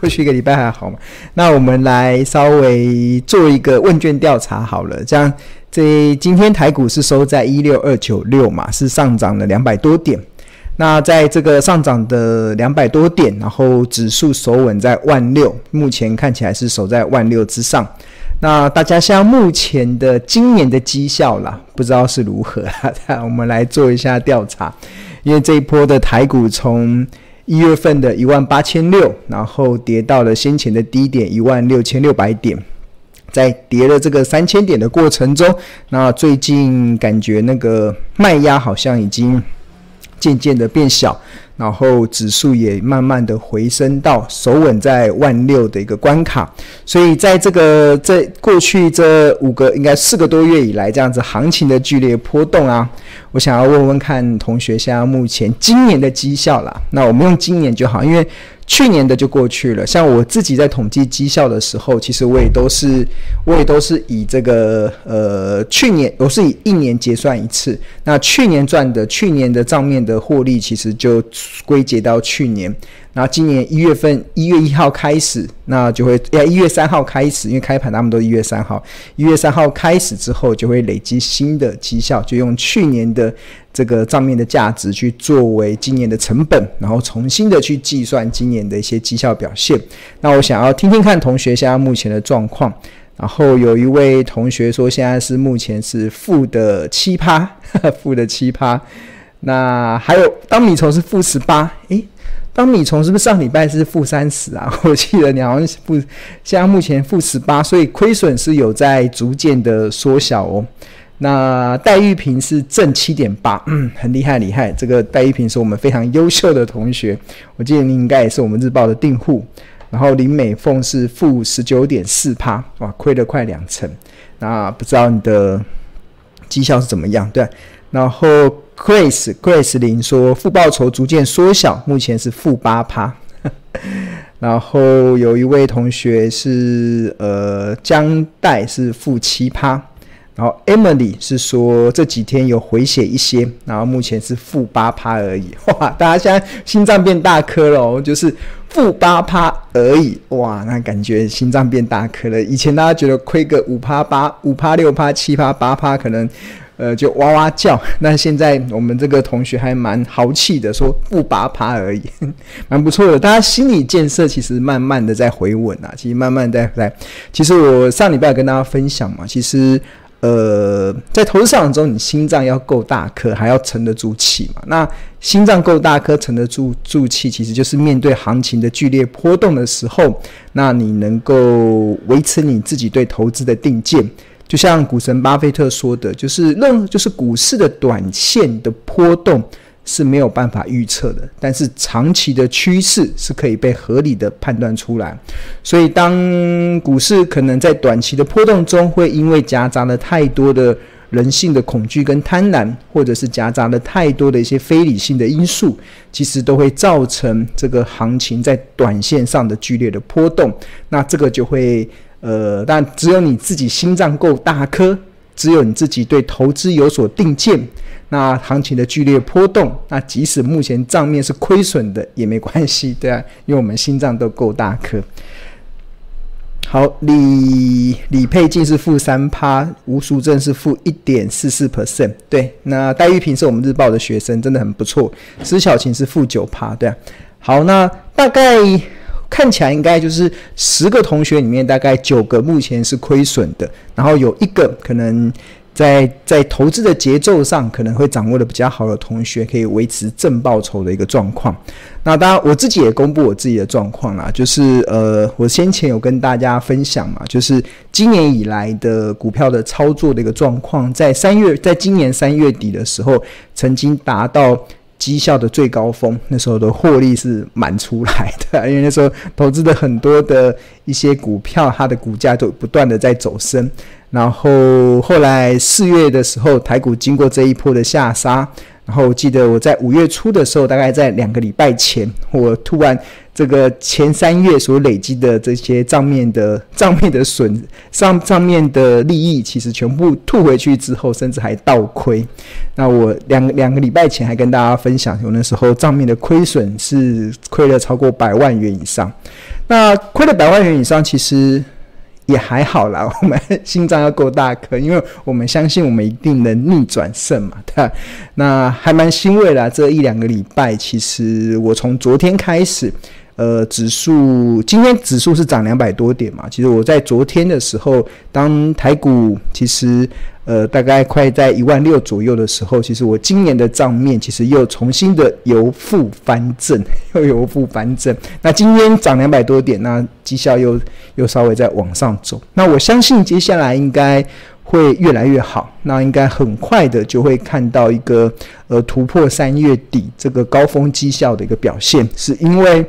过去一个礼拜还好吗？那我们来稍微做一个问卷调查好了。这样，这今天台股是收在一六二九六嘛，是上涨了两百多点。那在这个上涨的两百多点，然后指数守稳在万六，目前看起来是守在万六之上。那大家像目前的今年的绩效啦，不知道是如何啊？我们来做一下调查，因为这一波的台股从一月份的一万八千六，然后跌到了先前的低点一万六千六百点，在跌了这个三千点的过程中，那最近感觉那个卖压好像已经渐渐的变小。然后指数也慢慢的回升到守稳在万六的一个关卡，所以在这个这过去这五个应该四个多月以来这样子行情的剧烈波动啊，我想要问问看同学，现在目前今年的绩效啦，那我们用今年就好，因为。去年的就过去了，像我自己在统计绩效的时候，其实我也都是，我也都是以这个呃去年，我是以一年结算一次。那去年赚的，去年的账面的获利，其实就归结到去年。那今年一月份一月一号开始，那就会要一月三号开始，因为开盘他们都一月三号，一月三号开始之后就会累积新的绩效，就用去年的这个账面的价值去作为今年的成本，然后重新的去计算今年的一些绩效表现。那我想要听听看同学现在目前的状况。然后有一位同学说现在是目前是负的七趴，负的七趴。那还有当米虫是负十八，诶。当米虫是不是上礼拜是负三十啊？我记得你好像是负，现在目前负十八，所以亏损是有在逐渐的缩小哦。那戴玉平是正七点八，嗯，很厉害厉害。这个戴玉平是我们非常优秀的同学，我记得你应该也是我们日报的订户。然后林美凤是负十九点四趴，哇，亏了快两成。那不知道你的绩效是怎么样？对，然后。Grace Grace 林说，负报酬逐渐缩小，目前是负八趴。然后有一位同学是呃江代是负七趴，然后 Emily 是说这几天有回血一些，然后目前是负八趴而已。哇，大家现在心脏变大颗了哦，就是负八趴而已。哇，那感觉心脏变大颗了。以前大家觉得亏个五趴八五趴六趴七趴八趴可能。呃，就哇哇叫。那现在我们这个同学还蛮豪气的，说不拔爬而已，蛮不错的。大家心理建设其实慢慢的在回稳啊，其实慢慢在在。其实我上礼拜跟大家分享嘛，其实呃，在投资市场中，你心脏要够大颗，还要沉得住气嘛。那心脏够大颗，沉得住住气，其实就是面对行情的剧烈波动的时候，那你能够维持你自己对投资的定见。就像股神巴菲特说的，就是任就是股市的短线的波动是没有办法预测的，但是长期的趋势是可以被合理的判断出来。所以，当股市可能在短期的波动中，会因为夹杂了太多的人性的恐惧跟贪婪，或者是夹杂了太多的一些非理性的因素，其实都会造成这个行情在短线上的剧烈的波动。那这个就会。呃，但只有你自己心脏够大颗，只有你自己对投资有所定见，那行情的剧烈波动，那即使目前账面是亏损的也没关系，对啊，因为我们心脏都够大颗。好，李李佩静是负三趴，吴淑珍是负一点四四 percent，对，那戴玉平是我们日报的学生，真的很不错。施小琴是负九趴，对啊。好，那大概。看起来应该就是十个同学里面大概九个目前是亏损的，然后有一个可能在在投资的节奏上可能会掌握的比较好的同学可以维持正报酬的一个状况。那当然我自己也公布我自己的状况啦，就是呃我先前有跟大家分享嘛，就是今年以来的股票的操作的一个状况，在三月在今年三月底的时候曾经达到。绩效的最高峰，那时候的获利是满出来的，因为那时候投资的很多的一些股票，它的股价都不断的在走升。然后后来四月的时候，台股经过这一波的下杀，然后我记得我在五月初的时候，大概在两个礼拜前，我突然这个前三月所累积的这些账面的账面的损上账面的利益，其实全部吐回去之后，甚至还倒亏。那我两两个礼拜前还跟大家分享，我那时候账面的亏损是亏了超过百万元以上。那亏了百万元以上，其实。也还好啦，我们心脏要够大颗，因为我们相信我们一定能逆转胜嘛，对吧？那还蛮欣慰啦，这一两个礼拜，其实我从昨天开始。呃，指数今天指数是涨两百多点嘛？其实我在昨天的时候，当台股其实呃大概快在一万六左右的时候，其实我今年的账面其实又重新的由负翻正，又由负翻正。那今天涨两百多点，那绩效又又稍微在往上走。那我相信接下来应该会越来越好，那应该很快的就会看到一个呃突破三月底这个高峰绩效的一个表现，是因为。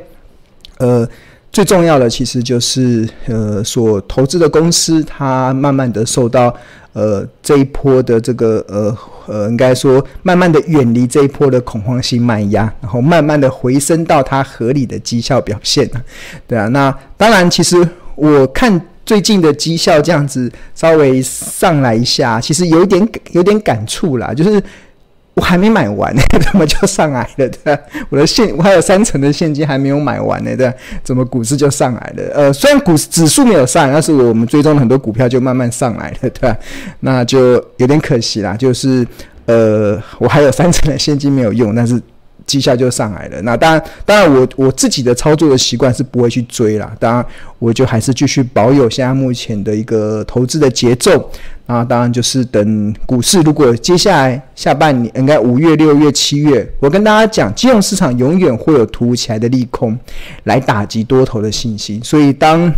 呃，最重要的其实就是呃，所投资的公司，它慢慢的受到呃这一波的这个呃呃，应该说慢慢的远离这一波的恐慌性卖压，然后慢慢的回升到它合理的绩效表现，对啊，那当然，其实我看最近的绩效这样子稍微上来一下，其实有点有点感触啦，就是。我还没买完呢，怎么就上来了？对吧？我的现我还有三成的现金还没有买完呢，对吧？怎么股市就上来了？呃，虽然股指数没有上，但是我们追踪很多股票就慢慢上来了，对吧？那就有点可惜啦，就是呃，我还有三成的现金没有用，但是。绩效就上来了。那当然，当然，我我自己的操作的习惯是不会去追啦。当然，我就还是继续保有现在目前的一个投资的节奏。那当然就是等股市，如果接下来下半年，应该五月、六月、七月，我跟大家讲，金融市场永远会有突如其来的利空来打击多头的信心。所以当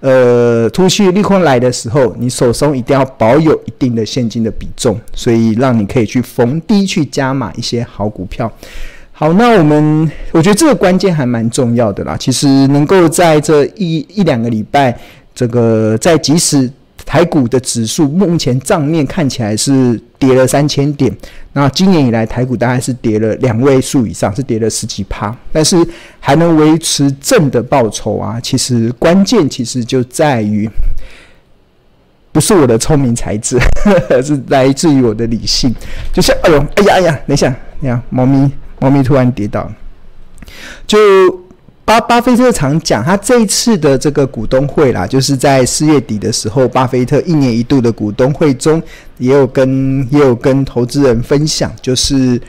呃突袭利空来的时候，你手中一定要保有一定的现金的比重，所以让你可以去逢低去加码一些好股票。好，那我们我觉得这个关键还蛮重要的啦。其实能够在这一一两个礼拜，这个在即使台股的指数目前账面看起来是跌了三千点，那今年以来台股大概是跌了两位数以上，是跌了十几趴，但是还能维持正的报酬啊。其实关键其实就在于，不是我的聪明才智，是来自于我的理性。就像哎呦，哎呀哎呀，等一下，你看猫咪。猫咪突然跌倒，就巴巴菲特常讲，他这一次的这个股东会啦，就是在四月底的时候，巴菲特一年一度的股东会中，也有跟也有跟投资人分享，就是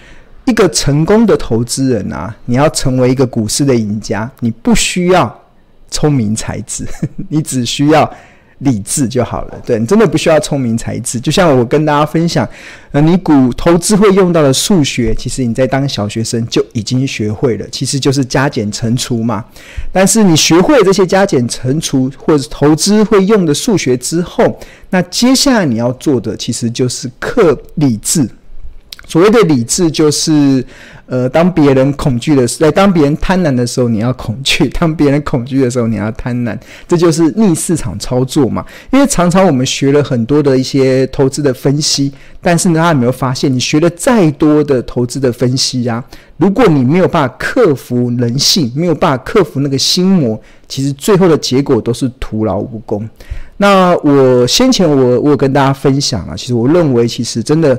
一个成功的投资人啊，你要成为一个股市的赢家，你不需要聪明才智，你只需要。理智就好了，对，你真的不需要聪明才智。就像我跟大家分享，呃，你股投资会用到的数学，其实你在当小学生就已经学会了，其实就是加减乘除嘛。但是你学会了这些加减乘除或者投资会用的数学之后，那接下来你要做的其实就是克理智。所谓的理智就是。呃，当别人恐惧的时候，当别人贪婪的时候，你要恐惧；当别人恐惧的时候，你要贪婪。这就是逆市场操作嘛。因为常常我们学了很多的一些投资的分析，但是呢，大家有没有发现，你学了再多的投资的分析呀、啊，如果你没有办法克服人性，没有办法克服那个心魔，其实最后的结果都是徒劳无功。那我先前我我有跟大家分享啊，其实我认为，其实真的。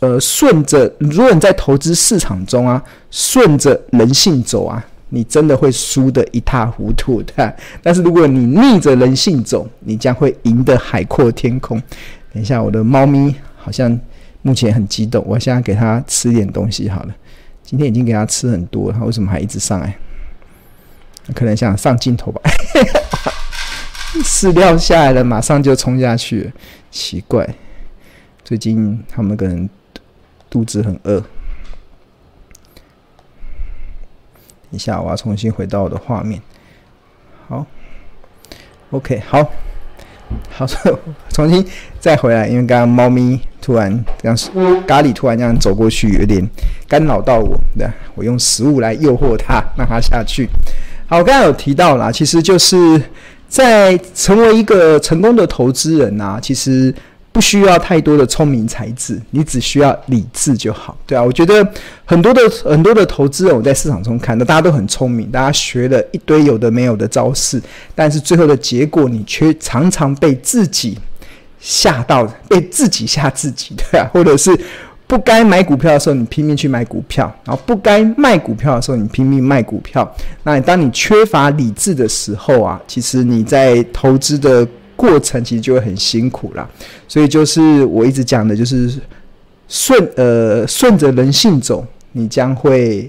呃，顺着，如果你在投资市场中啊，顺着人性走啊，你真的会输得一塌糊涂的。但是如果你逆着人性走，你将会赢得海阔天空。等一下，我的猫咪好像目前很激动，我现在给它吃点东西好了。今天已经给它吃很多了，它为什么还一直上来？可能想上镜头吧。饲料下来了，马上就冲下去，奇怪。最近他们可能肚子很饿。等一下，我要重新回到我的画面。好，OK，好，好，重新再回来，因为刚刚猫咪突然这样，咖喱突然这样走过去，有点干扰到我。对，我用食物来诱惑它，让它下去。好，我刚才有提到啦，其实就是在成为一个成功的投资人啊，其实。不需要太多的聪明才智，你只需要理智就好，对啊。我觉得很多的很多的投资人，我在市场中看到大家都很聪明，大家学了一堆有的没有的招式，但是最后的结果，你却常常被自己吓到，被自己吓自己，对啊，或者是。不该买股票的时候，你拼命去买股票；然后不该卖股票的时候，你拼命卖股票。那当你缺乏理智的时候啊，其实你在投资的过程其实就会很辛苦啦。所以就是我一直讲的，就是顺呃顺着人性走，你将会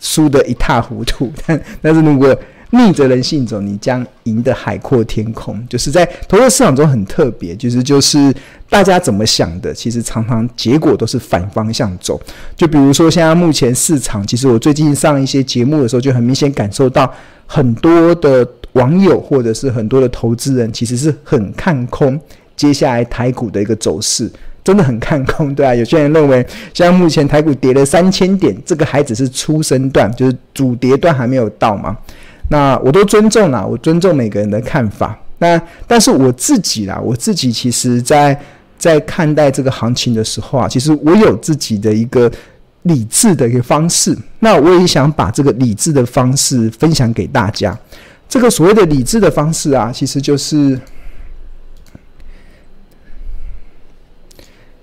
输得一塌糊涂。但但是如果逆着人性走，你将赢得海阔天空。就是在投资市场中很特别，就是就是大家怎么想的，其实常常结果都是反方向走。就比如说现在目前市场，其实我最近上一些节目的时候，就很明显感受到很多的网友或者是很多的投资人，其实是很看空接下来台股的一个走势，真的很看空，对啊，有些人认为，像目前台股跌了三千点，这个还只是初升段，就是主跌段还没有到嘛。那我都尊重啦，我尊重每个人的看法。那但是我自己啦，我自己其实在在看待这个行情的时候啊，其实我有自己的一个理智的一个方式。那我也想把这个理智的方式分享给大家。这个所谓的理智的方式啊，其实就是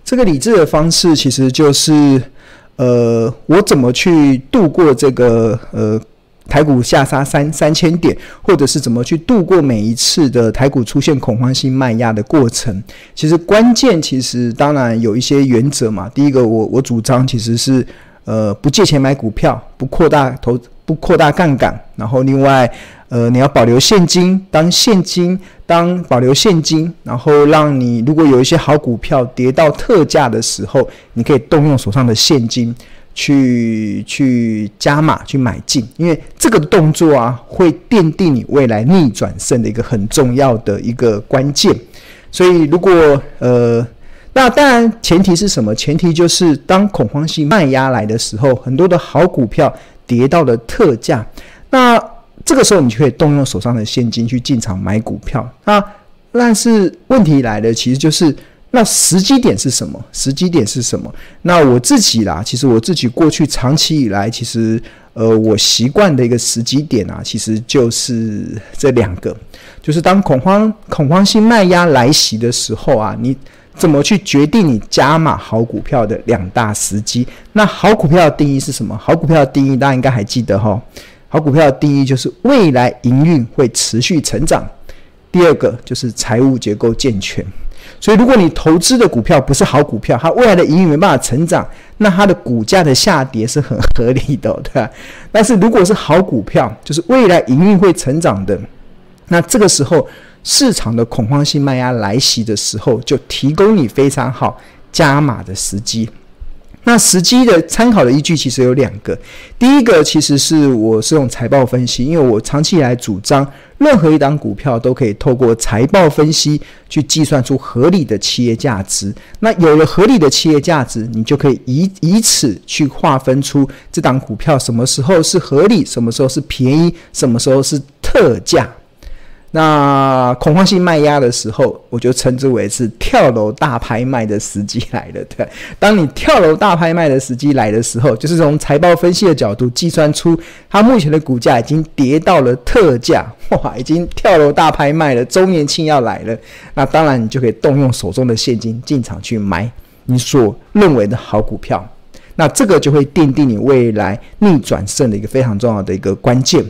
这个理智的方式，其实就是呃，我怎么去度过这个呃。台股下杀三三千点，或者是怎么去度过每一次的台股出现恐慌性卖压的过程？其实关键其实当然有一些原则嘛。第一个，我我主张其实是呃不借钱买股票，不扩大投，不扩大杠杆。然后另外呃你要保留现金，当现金当保留现金，然后让你如果有一些好股票跌到特价的时候，你可以动用手上的现金。去去加码去买进，因为这个动作啊，会奠定你未来逆转胜的一个很重要的一个关键。所以，如果呃，那当然前提是什么？前提就是当恐慌性卖压来的时候，很多的好股票跌到了特价，那这个时候你就可以动用手上的现金去进场买股票。那但是问题来了，其实就是。那时机点是什么？时机点是什么？那我自己啦，其实我自己过去长期以来，其实呃，我习惯的一个时机点啊，其实就是这两个，就是当恐慌恐慌性卖压来袭的时候啊，你怎么去决定你加码好股票的两大时机？那好股票的定义是什么？好股票的定义大家应该还记得哈。好股票的定义就是未来营运会持续成长，第二个就是财务结构健全。所以，如果你投资的股票不是好股票，它未来的营运没办法成长，那它的股价的下跌是很合理的，对吧？但是，如果是好股票，就是未来营运会成长的，那这个时候市场的恐慌性卖压来袭的时候，就提供你非常好加码的时机。那时机的参考的依据其实有两个，第一个其实是我是用财报分析，因为我长期以来主张，任何一档股票都可以透过财报分析去计算出合理的企业价值。那有了合理的企业价值，你就可以以以此去划分出这档股票什么时候是合理，什么时候是便宜，什么时候是特价。那恐慌性卖压的时候，我就称之为是跳楼大拍卖的时机来了。对，当你跳楼大拍卖的时机来的时候，就是从财报分析的角度计算出它目前的股价已经跌到了特价，哇，已经跳楼大拍卖了，周年庆要来了。那当然，你就可以动用手中的现金进场去买你所认为的好股票。那这个就会奠定你未来逆转胜的一个非常重要的一个关键。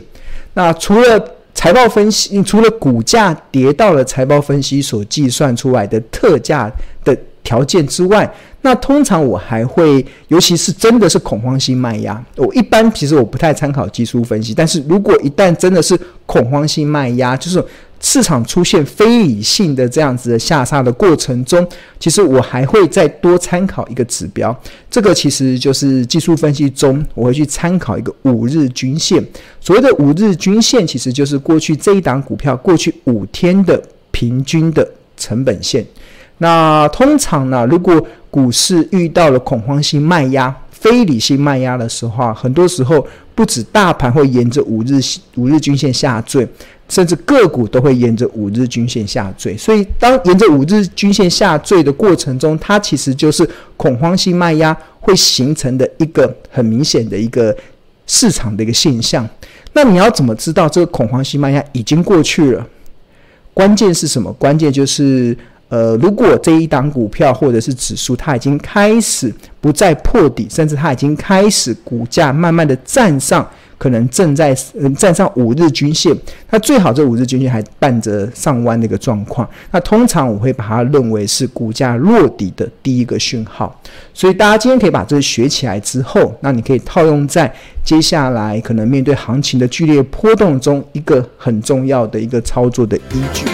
那除了财报分析，除了股价跌到了财报分析所计算出来的特价的条件之外，那通常我还会，尤其是真的是恐慌性卖压，我一般其实我不太参考技术分析，但是如果一旦真的是恐慌性卖压，就是。市场出现非理性的这样子的下杀的过程中，其实我还会再多参考一个指标，这个其实就是技术分析中我会去参考一个五日均线。所谓的五日均线，其实就是过去这一档股票过去五天的平均的成本线。那通常呢，如果股市遇到了恐慌性卖压、非理性卖压的时候啊，很多时候不止大盘会沿着五日五日均线下坠。甚至个股都会沿着五日均线下坠。所以，当沿着五日均线下坠的过程中，它其实就是恐慌性卖压会形成的一个很明显的一个市场的一个现象。那你要怎么知道这个恐慌性卖压已经过去了？关键是什么？关键就是。呃，如果这一档股票或者是指数，它已经开始不再破底，甚至它已经开始股价慢慢的站上，可能正在嗯站上五日均线，那最好这五日均线还伴着上弯的一个状况，那通常我会把它认为是股价落底的第一个讯号。所以大家今天可以把这个学起来之后，那你可以套用在接下来可能面对行情的剧烈波动中，一个很重要的一个操作的依据。